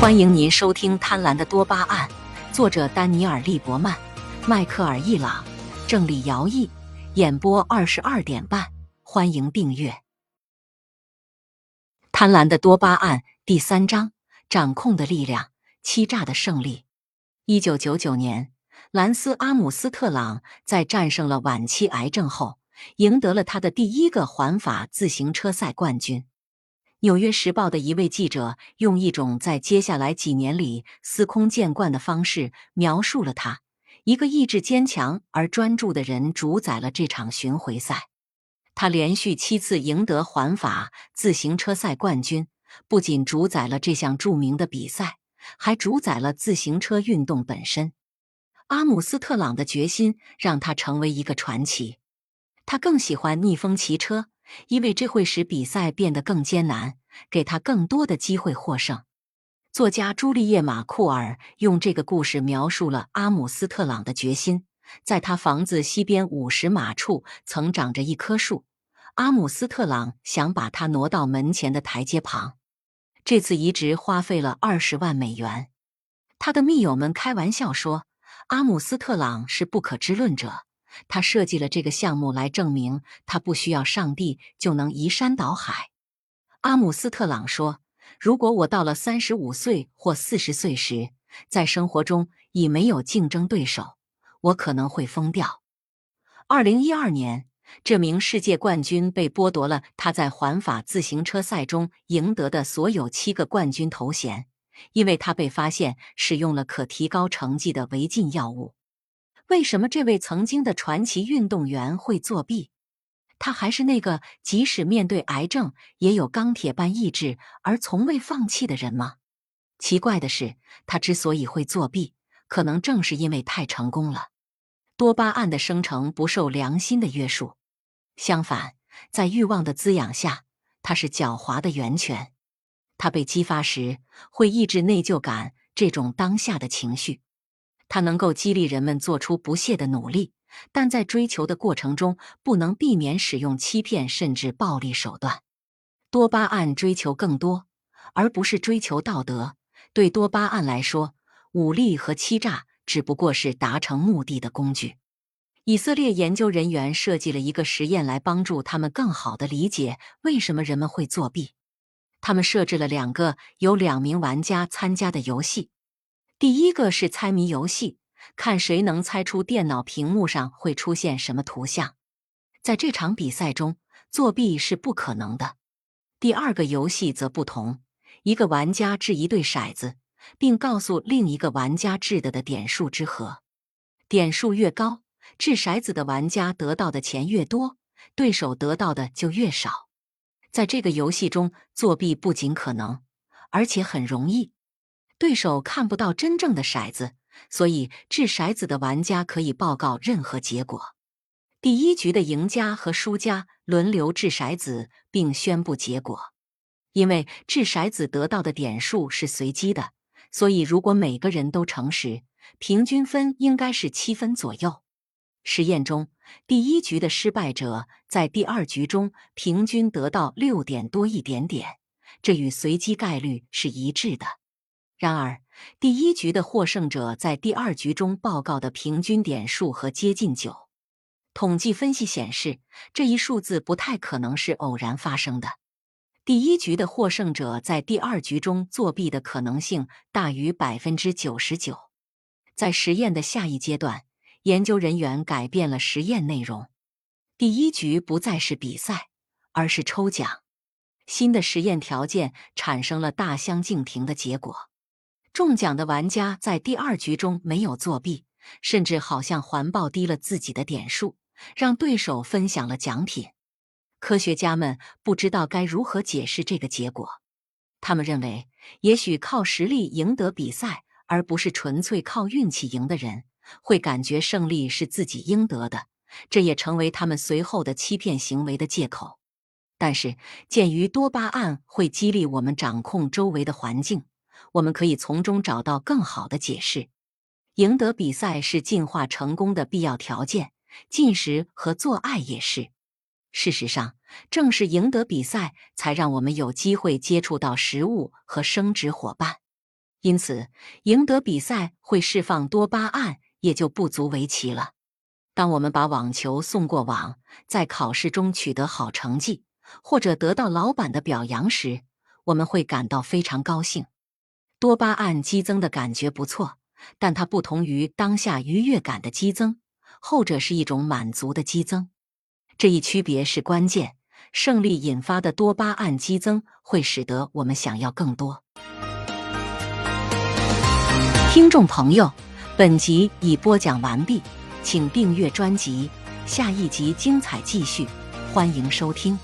欢迎您收听《贪婪的多巴胺》，作者丹尼尔·利伯曼、迈克尔·伊朗，郑理尧毅，演播二十二点半。欢迎订阅《贪婪的多巴胺》第三章：掌控的力量，欺诈的胜利。一九九九年，兰斯·阿姆斯特朗在战胜了晚期癌症后，赢得了他的第一个环法自行车赛冠军。《纽约时报》的一位记者用一种在接下来几年里司空见惯的方式描述了他：一个意志坚强而专注的人主宰了这场巡回赛。他连续七次赢得环法自行车赛冠军，不仅主宰了这项著名的比赛，还主宰了自行车运动本身。阿姆斯特朗的决心让他成为一个传奇。他更喜欢逆风骑车。因为这会使比赛变得更艰难，给他更多的机会获胜。作家朱丽叶·马库尔用这个故事描述了阿姆斯特朗的决心。在他房子西边五十码处曾长着一棵树，阿姆斯特朗想把它挪到门前的台阶旁。这次移植花费了二十万美元。他的密友们开玩笑说，阿姆斯特朗是不可知论者。他设计了这个项目来证明他不需要上帝就能移山倒海。阿姆斯特朗说：“如果我到了三十五岁或四十岁时，在生活中已没有竞争对手，我可能会疯掉。”二零一二年，这名世界冠军被剥夺了他在环法自行车赛中赢得的所有七个冠军头衔，因为他被发现使用了可提高成绩的违禁药物。为什么这位曾经的传奇运动员会作弊？他还是那个即使面对癌症也有钢铁般意志而从未放弃的人吗？奇怪的是，他之所以会作弊，可能正是因为太成功了。多巴胺的生成不受良心的约束，相反，在欲望的滋养下，它是狡猾的源泉。它被激发时，会抑制内疚感这种当下的情绪。它能够激励人们做出不懈的努力，但在追求的过程中不能避免使用欺骗甚至暴力手段。多巴胺追求更多，而不是追求道德。对多巴胺来说，武力和欺诈只不过是达成目的的工具。以色列研究人员设计了一个实验来帮助他们更好地理解为什么人们会作弊。他们设置了两个由两名玩家参加的游戏。第一个是猜谜游戏，看谁能猜出电脑屏幕上会出现什么图像。在这场比赛中，作弊是不可能的。第二个游戏则不同，一个玩家掷一对骰子，并告诉另一个玩家掷的的点数之和，点数越高，掷骰子的玩家得到的钱越多，对手得到的就越少。在这个游戏中，作弊不仅可能，而且很容易。对手看不到真正的骰子，所以掷骰子的玩家可以报告任何结果。第一局的赢家和输家轮流掷骰子并宣布结果。因为掷骰子得到的点数是随机的，所以如果每个人都诚实，平均分应该是七分左右。实验中，第一局的失败者在第二局中平均得到六点多一点点，这与随机概率是一致的。然而，第一局的获胜者在第二局中报告的平均点数和接近九。统计分析显示，这一数字不太可能是偶然发生的。第一局的获胜者在第二局中作弊的可能性大于百分之九十九。在实验的下一阶段，研究人员改变了实验内容。第一局不再是比赛，而是抽奖。新的实验条件产生了大相径庭的结果。中奖的玩家在第二局中没有作弊，甚至好像环抱低了自己的点数，让对手分享了奖品。科学家们不知道该如何解释这个结果。他们认为，也许靠实力赢得比赛，而不是纯粹靠运气赢的人，会感觉胜利是自己应得的。这也成为他们随后的欺骗行为的借口。但是，鉴于多巴胺会激励我们掌控周围的环境。我们可以从中找到更好的解释。赢得比赛是进化成功的必要条件，进食和做爱也是。事实上，正是赢得比赛，才让我们有机会接触到食物和生殖伙伴。因此，赢得比赛会释放多巴胺也就不足为奇了。当我们把网球送过网，在考试中取得好成绩，或者得到老板的表扬时，我们会感到非常高兴。多巴胺激增的感觉不错，但它不同于当下愉悦感的激增，后者是一种满足的激增。这一区别是关键。胜利引发的多巴胺激增会使得我们想要更多。听众朋友，本集已播讲完毕，请订阅专辑，下一集精彩继续，欢迎收听。